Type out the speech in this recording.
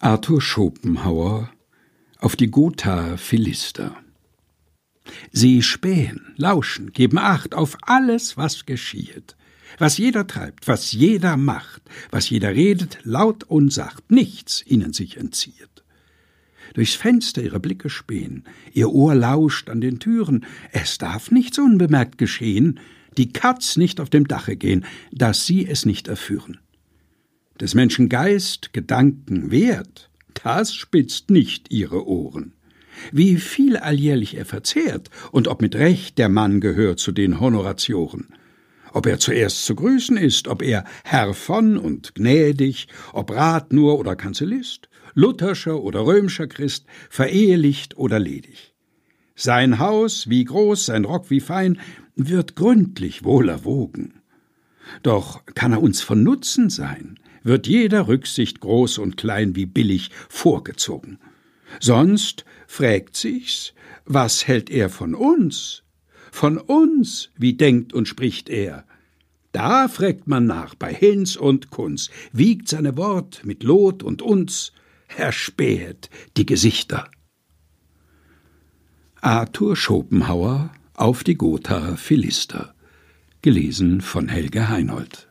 Arthur Schopenhauer auf die Gothaer Philister. Sie spähen, lauschen, geben Acht auf alles, was geschieht. Was jeder treibt, was jeder macht, was jeder redet, laut und sacht, nichts ihnen sich entzieht. Durchs Fenster ihre Blicke spähen, ihr Ohr lauscht an den Türen, es darf nichts unbemerkt geschehen, die Katz nicht auf dem Dache gehen, dass sie es nicht erführen des Menschen Geist, Gedanken, Wert, das spitzt nicht ihre Ohren. Wie viel alljährlich er verzehrt und ob mit Recht der Mann gehört zu den Honoratioren. Ob er zuerst zu grüßen ist, ob er Herr von und gnädig, ob Rat nur oder Kanzellist, lutherscher oder römischer Christ, verehelicht oder ledig. Sein Haus, wie groß, sein Rock wie fein, wird gründlich wohl erwogen. Doch kann er uns von Nutzen sein, wird jeder Rücksicht groß und klein wie billig vorgezogen. Sonst frägt sich's, was hält er von uns? Von uns, wie denkt und spricht er? Da frägt man nach bei Hinz und Kunz, wiegt seine Wort mit Lot und uns, erspähet die Gesichter. Arthur Schopenhauer auf die Gothaer Philister gelesen von Helge Heinold